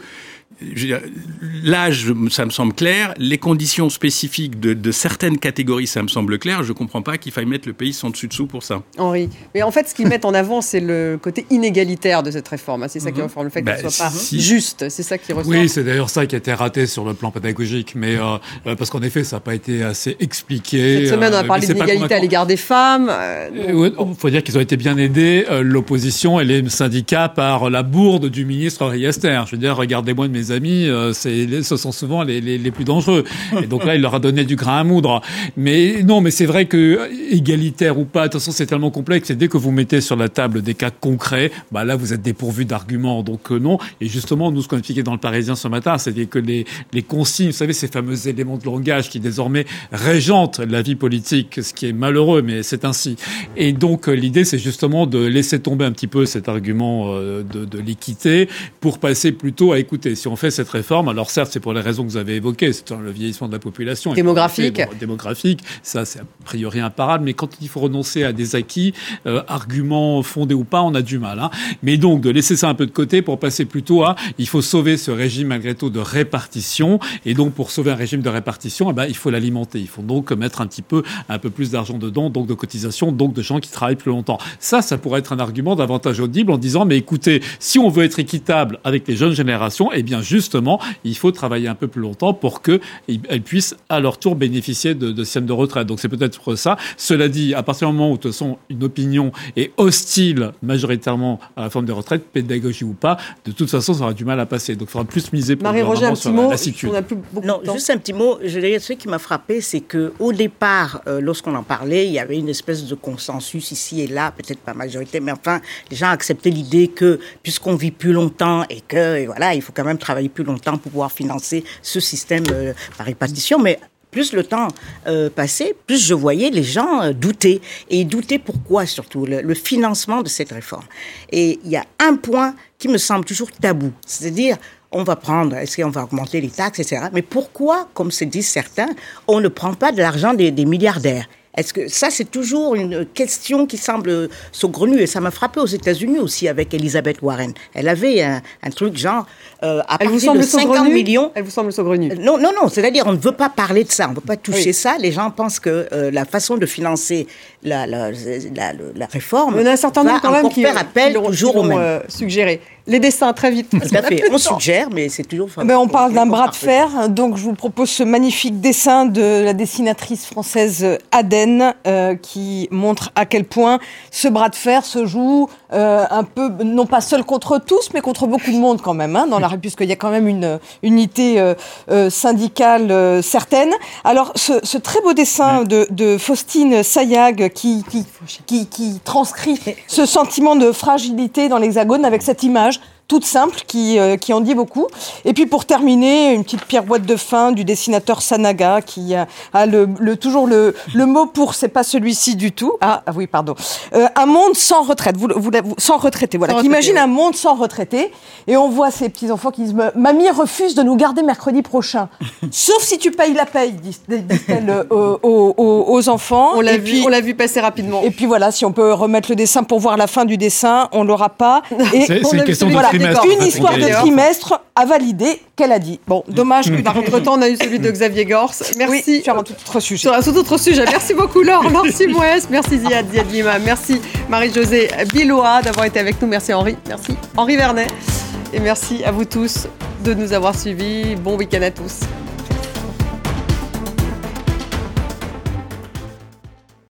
Speaker 2: l'âge, ça me semble clair. Les conditions spécifiques de, certaines catégories, ça me semble clair. Je ne comprends pas qu'il faille mettre le pays sans dessus-dessous pour ça.
Speaker 1: Henri. Mais en fait, ce qu'ils mettent en avant, c'est le côté inégalitaire de cette réforme. C'est ça qui mhm. ressort, le fait qu'elle ne bah, soit pas juste. C'est ça qui ressort.
Speaker 5: Oui, c'est d'ailleurs ça qui a été raté sur le plan pédagogique. Mais euh, euh, parce qu'en effet, ça n'a pas été assez expliqué.
Speaker 1: Cette semaine, on a euh, parlé d'inégalité à l'égard des femmes.
Speaker 5: Il faut dire qu'ils ont été bien aidés, l'opposition et les syndicats, par la bourde du ministre Riester. Je veux dire, regardez-moi de mes amis, euh, ce sont souvent les, plus dangereux. Et donc là, il leur a donné du grain à moudre. Mais non, mais c'est vrai que égalitaire ou pas, de toute façon, c'est tellement complexe. Et dès que vous mettez sur la table des cas concrets, bah là, vous êtes dépourvu d'arguments. Donc euh, non. Et justement, nous, ce qu'on expliquait dans le Parisien ce matin, c'est que les, consignes, vous savez, ces fameux éléments de langage qui désormais régentent la vie politique, ce qui est malheureux, mais c'est ainsi. Et donc euh, l'idée, c'est justement de laisser tomber un petit peu cet argument de, de l'équité pour passer plutôt à écouter. Si on fait cette réforme. Alors certes, c'est pour les raisons que vous avez évoquées, c'est le vieillissement de la population.
Speaker 1: Démographique.
Speaker 5: démographique, ça c'est a priori imparable, mais quand il faut renoncer à des acquis, euh, arguments fondés ou pas, on a du mal. Hein. Mais donc de laisser ça un peu de côté pour passer plutôt à, il faut sauver ce régime malgré tout de répartition, et donc pour sauver un régime de répartition, eh ben, il faut l'alimenter. Il faut donc mettre un petit peu, un peu plus d'argent dedans, donc de cotisations, donc de gens qui travaillent plus longtemps. Ça, ça pourrait être un argument davantage audible en disant, mais écoutez, si on veut être équitable avec les jeunes générations, eh bien justement, il faut travailler un peu plus longtemps pour qu'elles puissent à leur tour bénéficier de, de systèmes de retraite. Donc c'est peut-être ça. Cela dit, à partir du moment où, de toute façon, une opinion est hostile majoritairement à la forme des retraites, pédagogie ou pas, de toute façon, ça aura du mal à passer. Donc il faudra plus miser pour
Speaker 1: Marie-Roger, un petit mot.
Speaker 7: non, juste un petit mot. Je dirais, ce qui m'a frappé, c'est que au départ, euh, lorsqu'on en parlait, il y avait une espèce de consensus ici et là, peut-être pas majorité, mais enfin, les gens acceptaient l'idée que puisqu'on vit plus longtemps et que voilà, il faut quand même travailler plus longtemps pour pouvoir financer ce système euh, par répartition. Mais plus le temps euh, passait, plus je voyais les gens euh, douter. Et doutaient pourquoi surtout le, financement de cette réforme. Et il y a un point qui me semble toujours tabou, c'est-à-dire on va prendre, est-ce qu'on va augmenter les taxes, etc. Mais pourquoi, comme se disent certains, on ne prend pas de l'argent des milliardaires? Est-ce que ça, c'est toujours une question qui semble saugrenue et ça m'a frappé aux États-Unis aussi avec Elizabeth Warren. Elle avait un, truc genre
Speaker 1: euh, à elle partir de 50 millions. Elle vous semble saugrenue euh,
Speaker 7: Non, non, non. C'est-à-dire, on ne veut pas parler de ça, on ne veut pas toucher ça. Les gens pensent que euh, la façon de financer la, la, la, la réforme.
Speaker 1: Y a un certain nombre quand même qui
Speaker 7: faire appel toujours au même.
Speaker 1: suggéré. Les dessins, très vite.
Speaker 7: Tout à fait. On suggère, mais c'est toujours.
Speaker 9: Ben, on parle d'un bras de fer. Donc, je vous propose ce magnifique dessin de la dessinatrice française Aden, euh, qui montre à quel point ce bras de fer se joue euh, un peu, non pas seul contre tous, mais contre beaucoup de monde quand même, hein, dans la puisqu'il y a quand même une unité euh, syndicale certaine. Alors, ce, très beau dessin de, de, Faustine Sayag qui, qui, qui, qui transcrit ce sentiment de fragilité dans l'Hexagone avec cette image toute simple qui, euh, qui en dit beaucoup. Et puis pour terminer, une petite pirouette de fin du dessinateur Sanaga qui a, le, le, toujours le, le mot pour, c'est pas celui-ci du tout. Ah, ah oui, pardon. Euh, un monde sans retraite, vous, vous, sans retraité, voilà. Imagine un monde sans retraité et on voit ces petits-enfants qui disent Mamie refuse de nous garder mercredi prochain. Sauf si tu payes la paye, disent-elles euh, aux, aux, aux, enfants.
Speaker 1: On l'a vu, on vu passer rapidement.
Speaker 9: Et puis voilà, si on peut remettre le dessin pour voir la fin du dessin, on l'aura pas.
Speaker 5: C'est une question de
Speaker 9: une histoire de trimestre à valider qu'elle a dit. Bon, dommage que
Speaker 1: par contre temps on a eu celui de Xavier Gors. Merci.
Speaker 9: Oui, sur un tout autre sujet.
Speaker 1: Sur un tout autre sujet. Merci beaucoup Laure, merci Moès, merci Ziad, Ziad Lima, merci Marie-Josée Biloa d'avoir été avec nous, merci Henri, merci Henri Vernet et merci à vous tous de nous avoir suivis. Bon week-end à tous.